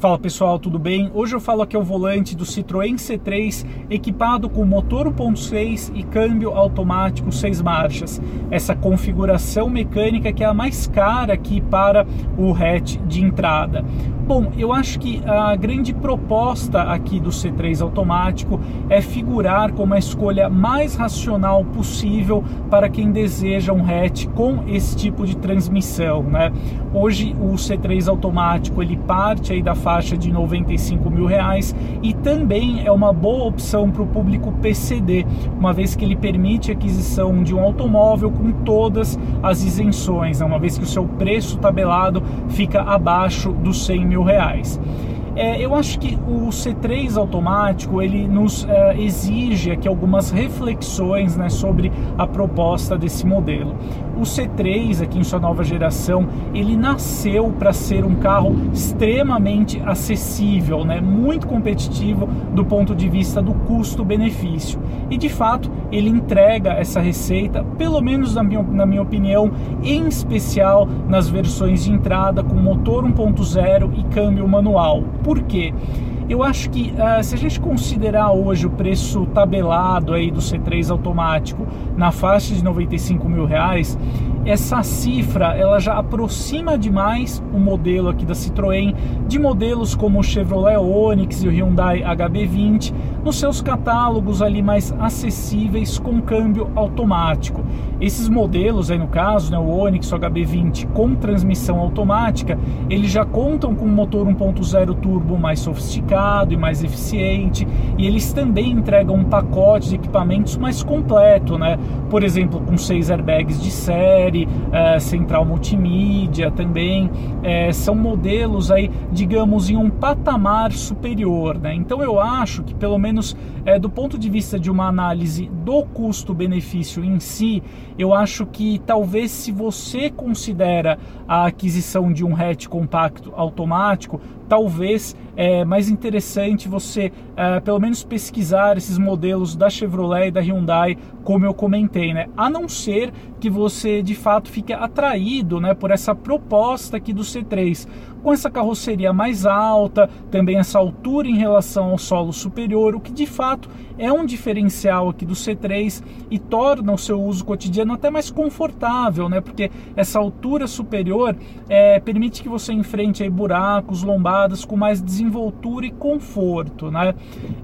Fala pessoal, tudo bem? Hoje eu falo aqui ao volante do Citroën C3 equipado com motor 1.6 e câmbio automático 6 marchas. Essa configuração mecânica que é a mais cara aqui para o hatch de entrada. Bom, eu acho que a grande proposta aqui do C3 automático é figurar como a escolha mais racional possível para quem deseja um hatch com esse tipo de transmissão, né? Hoje o C3 automático ele parte aí da faixa de 95 mil reais e também é uma boa opção para o público PCD, uma vez que ele permite a aquisição de um automóvel com todas as isenções, né? uma vez que o seu preço tabelado fica abaixo dos 100 mil reais. É, eu acho que o C3 automático ele nos é, exige aqui algumas reflexões né, sobre a proposta desse modelo. O C3 aqui em sua nova geração ele nasceu para ser um carro extremamente acessível, né, muito competitivo do ponto de vista do custo-benefício e de fato ele entrega essa receita, pelo menos na minha, na minha opinião, em especial nas versões de entrada com motor 1.0 e câmbio manual. Por quê? Eu acho que uh, se a gente considerar hoje o preço tabelado aí do C3 automático na faixa de 95 mil reais, essa cifra ela já aproxima demais o modelo aqui da Citroën de modelos como o Chevrolet Onix e o Hyundai HB20 nos seus catálogos ali mais acessíveis com câmbio automático. Esses modelos aí no caso, né, o Onix, o HB20 com transmissão automática, eles já contam com um motor 1.0 turbo mais sofisticado e mais eficiente e eles também entregam um pacote de equipamentos mais completo, né? Por exemplo, com seis airbags de série série, é, central multimídia também, é, são modelos aí, digamos, em um patamar superior. Né? Então eu acho que pelo menos é, do ponto de vista de uma análise do custo-benefício em si, eu acho que talvez se você considera a aquisição de um hatch compacto automático, talvez é mais interessante você é, pelo menos pesquisar esses modelos da Chevrolet e da Hyundai, como eu comentei, né? A não ser que você de fato fique atraído, né, por essa proposta aqui do C3, com essa carroceria mais alta, também essa altura em relação ao solo superior, o que de fato é um diferencial aqui do C3 e torna o seu uso cotidiano até mais confortável, né? Porque essa altura superior é, permite que você enfrente aí buracos, lombadas com mais desenvoltura e conforto, né?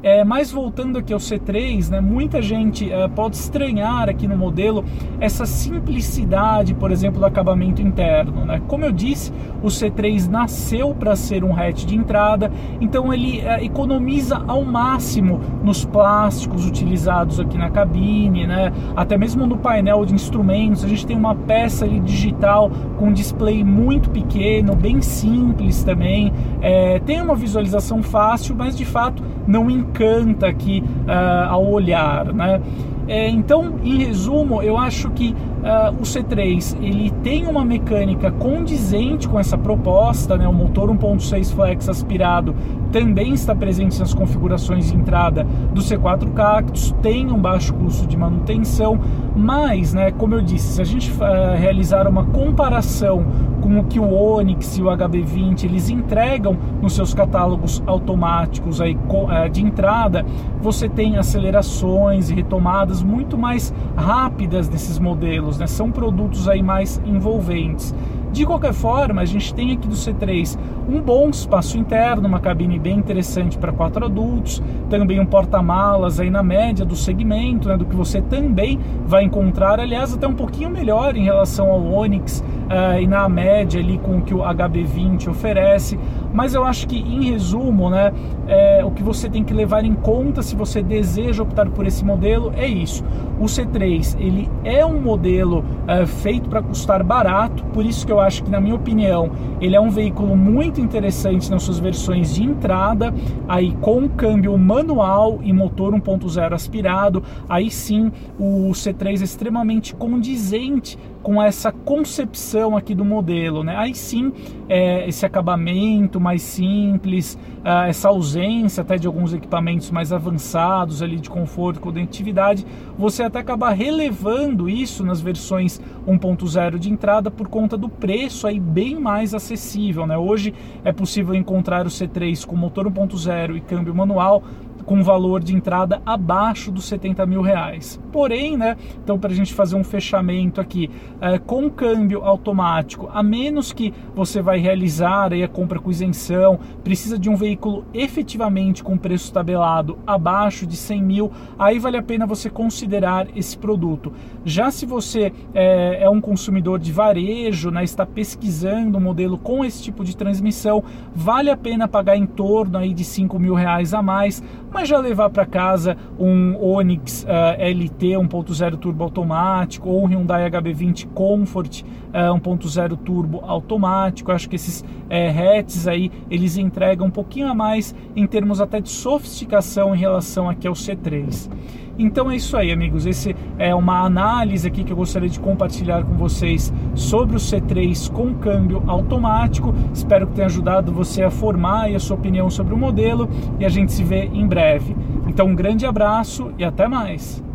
É, mas voltando aqui ao C3, né? Muita gente é, pode estranhar aqui no modelo essa simplicidade, por exemplo, do acabamento interno, né? Como eu disse, o C3 na nasceu para ser um hatch de entrada, então ele é, economiza ao máximo nos plásticos utilizados aqui na cabine, né? até mesmo no painel de instrumentos. A gente tem uma peça ali digital com um display muito pequeno, bem simples também. É, tem uma visualização fácil, mas de fato não encanta aqui uh, ao olhar. Né? É, então, em resumo, eu acho que uh, o C3 ele tem uma mecânica condizente com essa proposta, né? o motor 1.6 flex aspirado também está presente nas configurações de entrada do C4 Cactus, tem um baixo custo de manutenção, mas, né, como eu disse, se a gente uh, realizar uma comparação com o que o Onix e o HB20 eles entregam nos seus catálogos automáticos aí uh, de entrada, você tem acelerações e retomadas muito mais rápidas desses modelos, né? São produtos aí mais envolventes. De qualquer forma, a gente tem aqui do C3 um bom espaço interno, uma cabine bem interessante para quatro adultos, também um porta-malas aí na média do segmento, né, do que você também vai encontrar, aliás, até um pouquinho melhor em relação ao Onix uh, e na média ali com o que o HB20 oferece. Mas eu acho que, em resumo, né, é, o que você tem que levar em conta se você deseja optar por esse modelo é isso. O C3 ele é um modelo uh, feito para custar barato, por isso que eu acho que, na minha opinião, ele é um veículo muito interessante nas suas versões de entrada, aí com câmbio manual e motor 1.0 aspirado. Aí sim, o C3 é extremamente condizente com essa concepção aqui do modelo, né? Aí sim, é, esse acabamento mais simples, uh, essa ausência até de alguns equipamentos mais avançados ali de conforto, conectividade, você até acaba relevando isso nas versões 1.0 de entrada por conta do preço aí bem mais acessível, né? Hoje é possível encontrar o C3 com motor 1.0 e câmbio manual com valor de entrada abaixo dos 70 mil reais. Porém, né, então para a gente fazer um fechamento aqui, é, com câmbio automático, a menos que você vai realizar aí a compra com isenção, precisa de um veículo efetivamente com preço tabelado abaixo de 100 mil, aí vale a pena você considerar esse produto. Já se você é, é um consumidor de varejo, né, está pesquisando um modelo com esse tipo de transmissão, vale a pena pagar em torno aí de 5 mil reais a mais, mas já levar para casa um Onix uh, LT 1.0 turbo automático ou um Hyundai HB20 Comfort uh, 1.0 turbo automático, acho que esses hatches aí eles entregam um pouquinho a mais em termos até de sofisticação em relação aqui ao C3. Então é isso aí, amigos. Esse é uma análise aqui que eu gostaria de compartilhar com vocês sobre o C3 com câmbio automático. Espero que tenha ajudado você a formar a sua opinião sobre o modelo e a gente se vê em breve. Então, um grande abraço e até mais.